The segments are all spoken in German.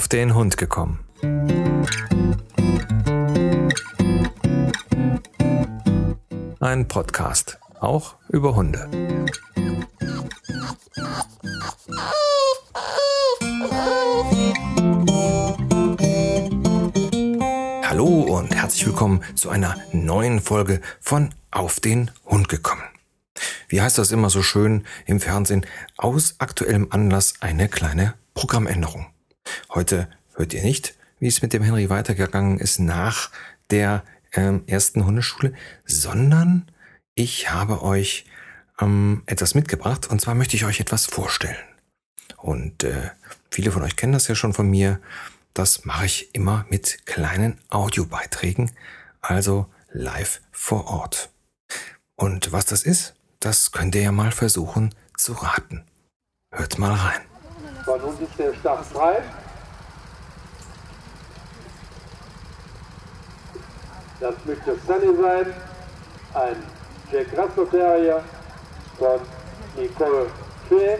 auf den Hund gekommen. Ein Podcast, auch über Hunde. Hallo und herzlich willkommen zu einer neuen Folge von Auf den Hund gekommen. Wie heißt das immer so schön im Fernsehen? Aus aktuellem Anlass eine kleine Programmänderung. Heute hört ihr nicht, wie es mit dem Henry weitergegangen ist nach der ähm, ersten Hundeschule, sondern ich habe euch ähm, etwas mitgebracht und zwar möchte ich euch etwas vorstellen. Und äh, viele von euch kennen das ja schon von mir. Das mache ich immer mit kleinen Audiobeiträgen, also live vor Ort. Und was das ist, das könnt ihr ja mal versuchen zu raten. Hört mal rein. So, nun ist der Start frei. Das möchte Sunny sein, ein Jack Russell Terrier von Nicole Fee.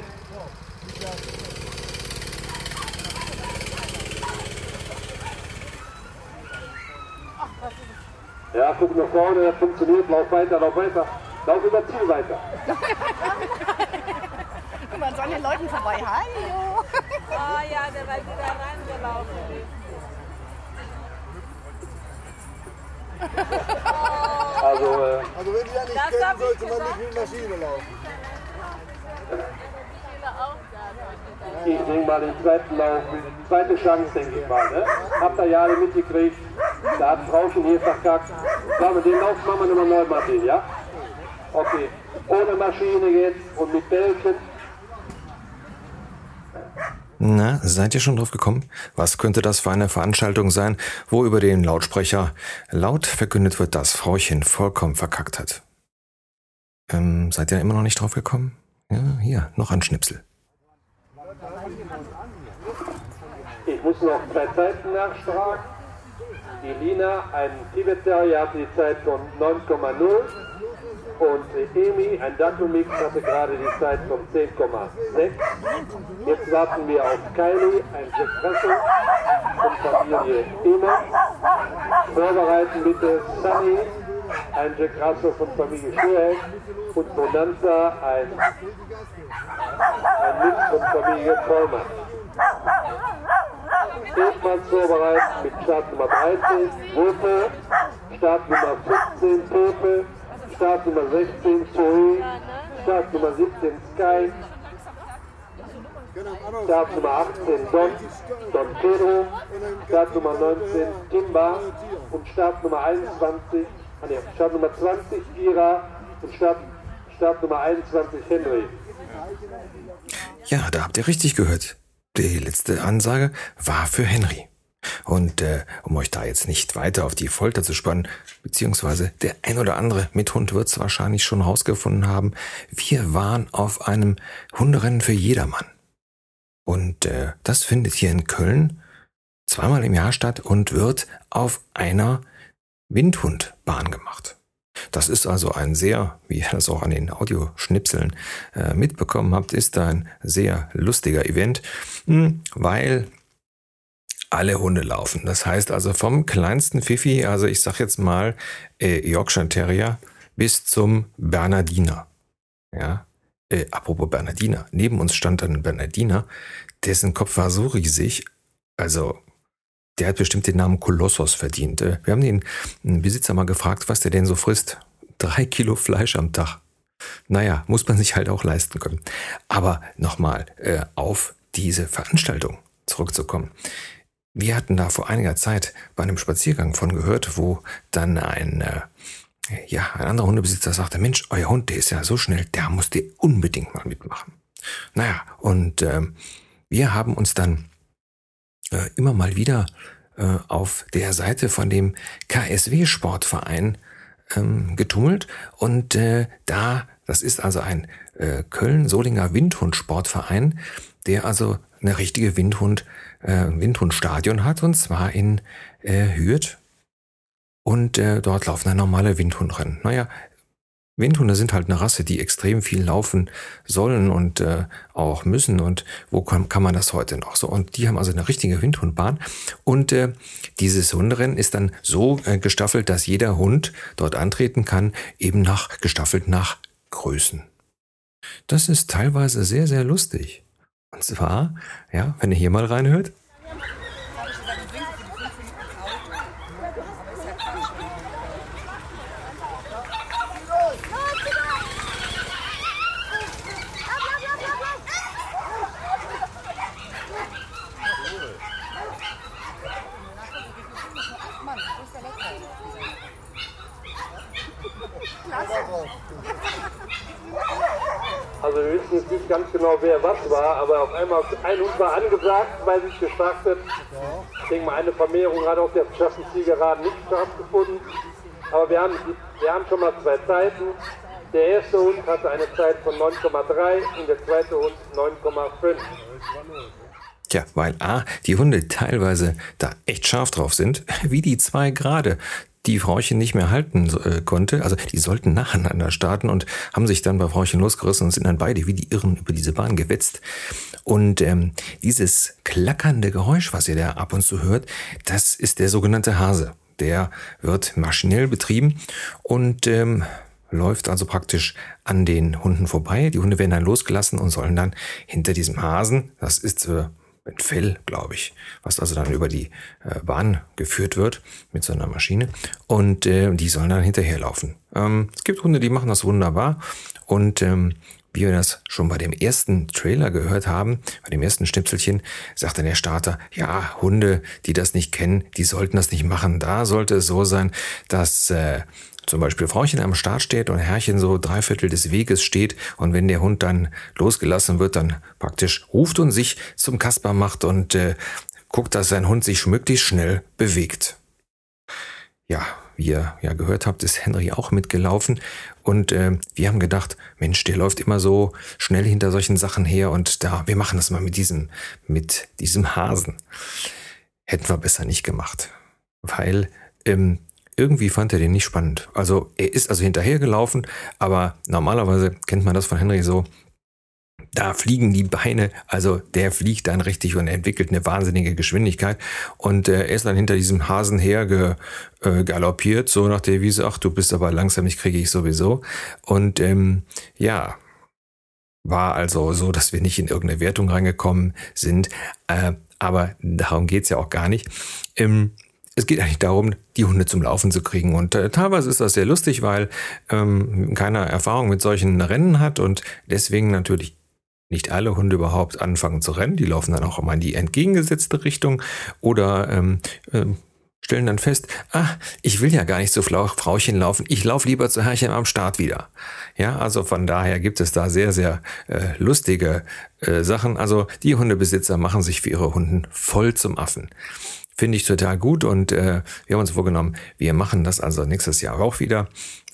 Ja, guck nach vorne, das funktioniert, lauf weiter, lauf weiter, lauf über Ziel weiter. An den Leuten vorbei. Hallo. Ah ja, der war wieder reingelaufen. Also, äh, Also wenn die ja nicht Das kennen, sollte man gesagt. nicht mit Maschine laufen. ich denke mal, den zweiten Lauf, die zweite Chance, denke ich mal. Ne? Habt ihr ja alle mitgekriegt, da hat Frauchen hier verkackt. Sagen wir, den Lauf machen wir nochmal neu, Martin, ja? Okay, ohne Maschine jetzt und mit Bällchen. Na, seid ihr schon drauf gekommen? Was könnte das für eine Veranstaltung sein, wo über den Lautsprecher laut verkündet wird, dass Frauchen vollkommen verkackt hat? Ähm, seid ihr immer noch nicht drauf gekommen? Ja, hier, noch ein Schnipsel. Ich muss noch zwei Zeiten nachfragen. Die Lina, ein Tibet Terrier, hatte die Zeit von 9,0 und Emi, ein Datumix, hatte gerade die Zeit von 10,6. Jetzt warten wir auf Kylie, ein Russell von Familie Ema. Vorbereiten bitte Sunny, ein Jack Russell von Familie Schuheck und Bonanza, ein, ein Mix von Familie Vollmann. Ebenfalls vorbereitet mit Startnummer 13, Wurfe, Startnummer 15, Pope, Startnummer 16, Zoe, Startnummer 17, Sky, Startnummer 18, Don, Don Pedro, Startnummer 19, Timba und Startnummer 21, ah ne, Startnummer 20, Gira und Start, Startnummer 21, Henry. Ja, da habt ihr richtig gehört. Die letzte Ansage war für Henry. Und äh, um euch da jetzt nicht weiter auf die Folter zu spannen, beziehungsweise der ein oder andere mit Hund wird es wahrscheinlich schon rausgefunden haben, wir waren auf einem Hunderennen für jedermann. Und äh, das findet hier in Köln zweimal im Jahr statt und wird auf einer Windhundbahn gemacht. Das ist also ein sehr, wie ihr das auch an den Audioschnipseln äh, mitbekommen habt, ist ein sehr lustiger Event, hm, weil alle Hunde laufen. Das heißt also vom kleinsten Fifi, also ich sag jetzt mal äh, Yorkshire Terrier, bis zum Bernardiner. Ja, äh, apropos Bernardiner. Neben uns stand ein Bernardiner, dessen Kopf war so riesig, also der hat bestimmt den Namen Kolossos verdient. Äh, Wir haben den Besitzer mal gefragt, was der denn so frisst. Drei Kilo Fleisch am Tag. Naja, muss man sich halt auch leisten können. Aber nochmal äh, auf diese Veranstaltung zurückzukommen. Wir hatten da vor einiger Zeit bei einem Spaziergang von gehört, wo dann ein, äh, ja, ein anderer Hundebesitzer sagte, Mensch, euer Hund, der ist ja so schnell, der muss dir unbedingt mal mitmachen. Naja, und ähm, wir haben uns dann äh, immer mal wieder äh, auf der Seite von dem KSW-Sportverein ähm, getummelt und äh, da, das ist also ein äh, Köln-Solinger Windhund-Sportverein, der also eine richtige Windhund, äh, Windhundstadion hat und zwar in äh, Hürth und äh, dort laufen dann normale Windhundrennen. Naja, Windhunde sind halt eine Rasse, die extrem viel laufen sollen und äh, auch müssen. Und wo kann, kann man das heute noch so? Und die haben also eine richtige Windhundbahn. Und äh, dieses Hunderennen ist dann so äh, gestaffelt, dass jeder Hund dort antreten kann, eben nach gestaffelt nach Größen. Das ist teilweise sehr, sehr lustig. Und zwar, ja, wenn ihr hier mal reinhört. Also wir wissen jetzt nicht ganz genau, wer was war, aber auf einmal ein Hund war angesagt, weil sich gestartet. Ich denke mal, eine Vermehrung hat auf der Schaffenziegeraden nicht stattgefunden. Aber wir haben, wir haben schon mal zwei Zeiten. Der erste Hund hatte eine Zeit von 9,3 und der zweite Hund 9,5. Tja, weil A, die Hunde teilweise da echt scharf drauf sind, wie die zwei gerade die Frauchen nicht mehr halten äh, konnte. Also die sollten nacheinander starten und haben sich dann bei Frauchen losgerissen und sind dann beide wie die Irren über diese Bahn gewetzt. Und ähm, dieses klackernde Geräusch, was ihr da ab und zu hört, das ist der sogenannte Hase. Der wird maschinell betrieben und ähm, läuft also praktisch an den Hunden vorbei. Die Hunde werden dann losgelassen und sollen dann hinter diesem Hasen, das ist äh, ein Fell, glaube ich, was also dann über die äh, Bahn geführt wird mit so einer Maschine. Und äh, die sollen dann hinterherlaufen. Ähm, es gibt Hunde, die machen das wunderbar. Und ähm, wie wir das schon bei dem ersten Trailer gehört haben, bei dem ersten Schnipselchen, sagte der Starter, ja, Hunde, die das nicht kennen, die sollten das nicht machen. Da sollte es so sein, dass äh, zum Beispiel Frauchen am Start steht und Herrchen so drei Viertel des Weges steht und wenn der Hund dann losgelassen wird, dann praktisch ruft und sich zum Kasper macht und äh, guckt, dass sein Hund sich möglichst schnell bewegt. Ja, wie ihr ja gehört habt, ist Henry auch mitgelaufen und äh, wir haben gedacht, Mensch, der läuft immer so schnell hinter solchen Sachen her und da, wir machen das mal mit diesem, mit diesem Hasen. Hätten wir besser nicht gemacht, weil ähm, irgendwie fand er den nicht spannend. Also er ist also hinterhergelaufen, aber normalerweise kennt man das von Henry so, da fliegen die Beine, also der fliegt dann richtig und entwickelt eine wahnsinnige Geschwindigkeit. Und äh, er ist dann hinter diesem Hasen her ge, äh, galoppiert, so nach der Wiese, ach, du bist aber langsam, ich kriege ich sowieso. Und ähm, ja, war also so, dass wir nicht in irgendeine Wertung reingekommen sind. Äh, aber darum geht's ja auch gar nicht. Ähm, es geht eigentlich darum, die Hunde zum Laufen zu kriegen. Und äh, teilweise ist das sehr lustig, weil ähm, keiner Erfahrung mit solchen Rennen hat und deswegen natürlich nicht alle Hunde überhaupt anfangen zu rennen. Die laufen dann auch immer in die entgegengesetzte Richtung oder ähm, äh, stellen dann fest, ah, ich will ja gar nicht zu Frauchen laufen, ich laufe lieber zu Herrchen am Start wieder. Ja, also von daher gibt es da sehr, sehr äh, lustige äh, Sachen. Also die Hundebesitzer machen sich für ihre Hunden voll zum Affen. Finde ich total gut und äh, wir haben uns vorgenommen, wir machen das also nächstes Jahr auch wieder.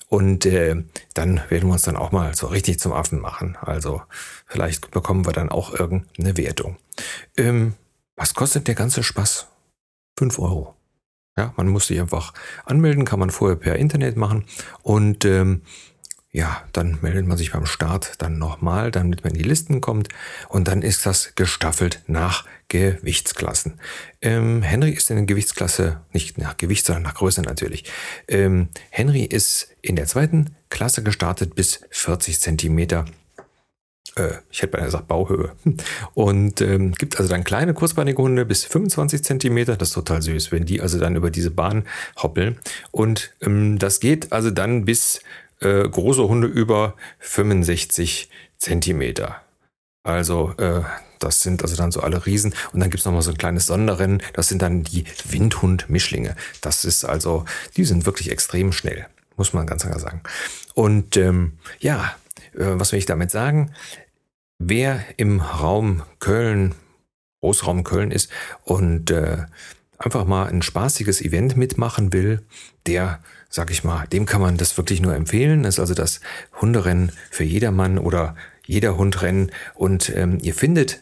Und äh, dann werden wir uns dann auch mal so richtig zum Affen machen. Also vielleicht bekommen wir dann auch irgendeine Wertung. Ähm, was kostet der ganze Spaß? Fünf Euro. Ja, man muss sich einfach anmelden, kann man vorher per Internet machen. Und ähm, ja, dann meldet man sich beim Start dann nochmal, damit man in die Listen kommt und dann ist das gestaffelt nach Gewichtsklassen. Ähm, Henry ist in der Gewichtsklasse, nicht nach Gewicht, sondern nach Größe natürlich. Ähm, Henry ist in der zweiten Klasse gestartet bis 40 Zentimeter äh, ich hätte beinahe gesagt Bauhöhe. Und ähm, gibt also dann kleine kurzbeinige Hunde bis 25 Zentimeter. Das ist total süß, wenn die also dann über diese Bahn hoppeln. Und ähm, das geht also dann bis äh, große Hunde über 65 Zentimeter. Also äh, das sind also dann so alle Riesen. Und dann gibt's noch mal so ein kleines Sonderrennen. Das sind dann die Windhund-Mischlinge. Das ist also, die sind wirklich extrem schnell, muss man ganz klar sagen. Und ähm, ja, äh, was will ich damit sagen? Wer im Raum Köln, Großraum Köln ist und äh, einfach mal ein spaßiges Event mitmachen will, der, sag ich mal, dem kann man das wirklich nur empfehlen. Das ist also das Hunderennen für jedermann oder jeder Hund rennen. Und ähm, ihr findet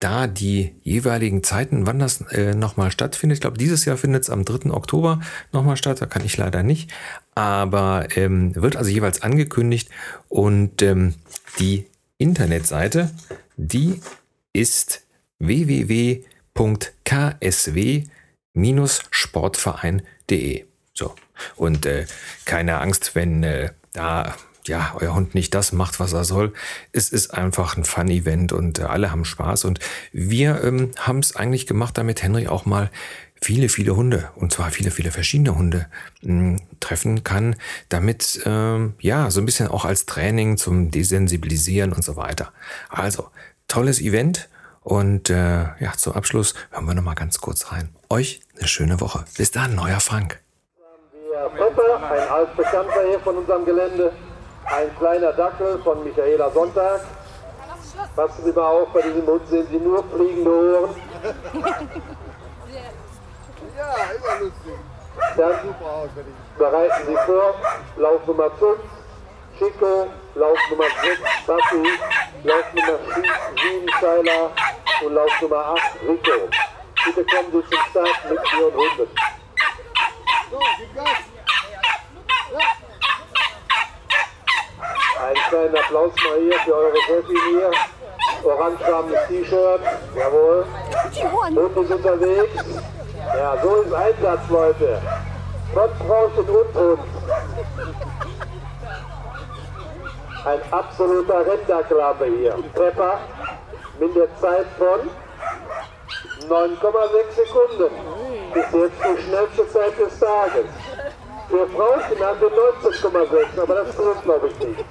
da die jeweiligen Zeiten, wann das äh, nochmal stattfindet. Ich glaube, dieses Jahr findet es am 3. Oktober nochmal statt. Da kann ich leider nicht. aber ähm, wird also jeweils angekündigt und ähm, die Internetseite, die ist www.ksw-sportverein.de. So. Und äh, keine Angst, wenn äh, da ja, euer Hund nicht das macht, was er soll. Es ist einfach ein Fun-Event und äh, alle haben Spaß. Und wir ähm, haben es eigentlich gemacht, damit Henry auch mal viele, viele Hunde, und zwar viele, viele verschiedene Hunde, mh, hm, treffen kann, damit, ähm, ja, so ein bisschen auch als Training zum Desensibilisieren und so weiter. Also, tolles Event. Und äh, ja, zum Abschluss hören wir noch mal ganz kurz rein. Euch eine schöne Woche. Bis dann, neuer Frank. Der Pepper, ein altbekannter hier von unserem Gelände, ein kleiner Dackel von Michaela Sonntag. Passen Sie mal auf, bei diesem Hund sehen Sie nur fliegende Ohren. Ja, immer lustig. Dann Super aus, wenn ich. bereiten Sie vor, Lauf Nummer 5, Chico, Lauf Nummer 6, Buffy, Lauf Nummer 7, Seiler und Lauf Nummer 8, Rico. Bitte kommen Sie zum Start mit Ihren Hunden. Einen kleinen Applaus mal hier für eure Chefin hier. Orangefarbenes T-Shirt, jawohl. Hund ist unterwegs. Ja, so ist Einsatz, Leute. Von Frauchen und Hund. Ein absoluter Renndackelhabe hier. Pepper mit der Zeit von 9,6 Sekunden. Bis jetzt die schnellste Zeit des Tages. Für Frauchen haben wir 19,6, aber das stimmt glaube ich nicht.